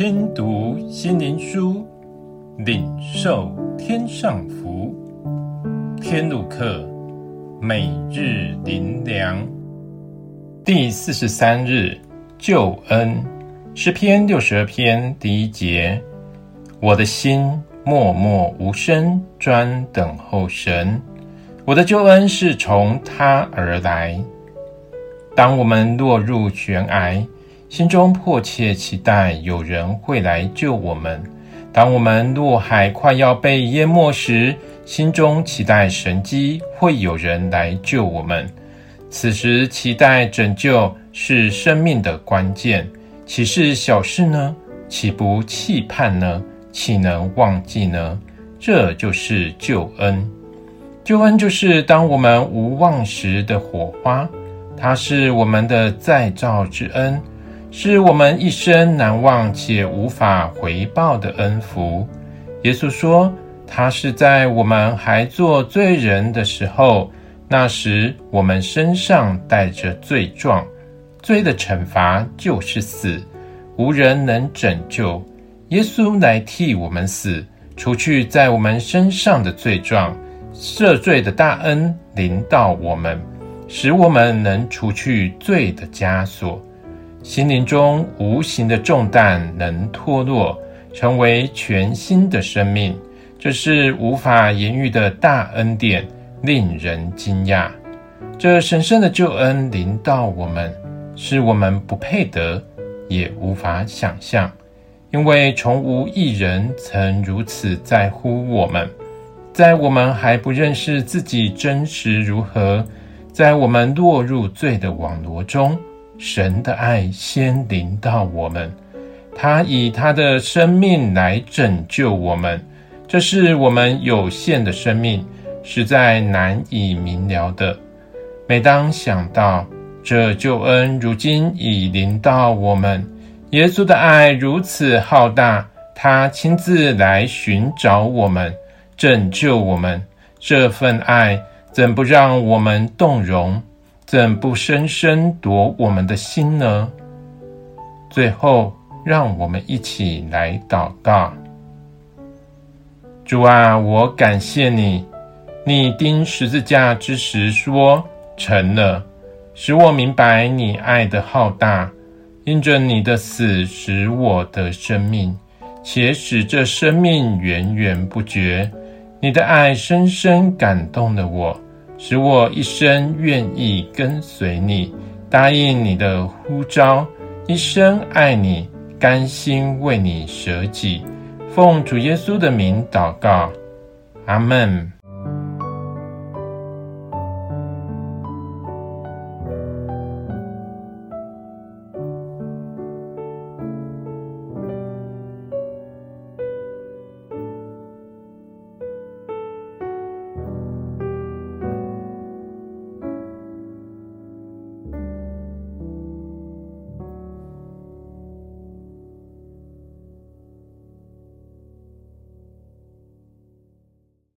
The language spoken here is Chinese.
听读心灵书，领受天上福。天路客，每日灵粮，第四十三日，救恩，诗篇六十二篇第一节。我的心默默无声，专等候神。我的救恩是从他而来。当我们落入悬崖，心中迫切期待有人会来救我们；当我们落海快要被淹没时，心中期待神机会有人来救我们。此时期待拯救是生命的关键，岂是小事呢？岂不期盼呢？岂能忘记呢？这就是救恩。救恩就是当我们无望时的火花。它是我们的再造之恩，是我们一生难忘且无法回报的恩福。耶稣说，他是在我们还做罪人的时候，那时我们身上带着罪状，罪的惩罚就是死，无人能拯救。耶稣来替我们死，除去在我们身上的罪状，赦罪的大恩临到我们。使我们能除去罪的枷锁，心灵中无形的重担能脱落，成为全新的生命。这是无法言喻的大恩典，令人惊讶。这神圣的救恩临到我们，是我们不配得，也无法想象，因为从无一人曾如此在乎我们，在我们还不认识自己真实如何。在我们落入罪的网罗中，神的爱先临到我们，他以他的生命来拯救我们。这是我们有限的生命，实在难以明了的。每当想到这救恩如今已临到我们，耶稣的爱如此浩大，他亲自来寻找我们，拯救我们，这份爱。怎不让我们动容？怎不深深夺我们的心呢？最后，让我们一起来祷告：主啊，我感谢你，你钉十字架之时说成了，使我明白你爱的浩大，因着你的死使我的生命，且使这生命源源不绝。你的爱深深感动了我，使我一生愿意跟随你，答应你的呼召，一生爱你，甘心为你舍己。奉主耶稣的名祷告，阿门。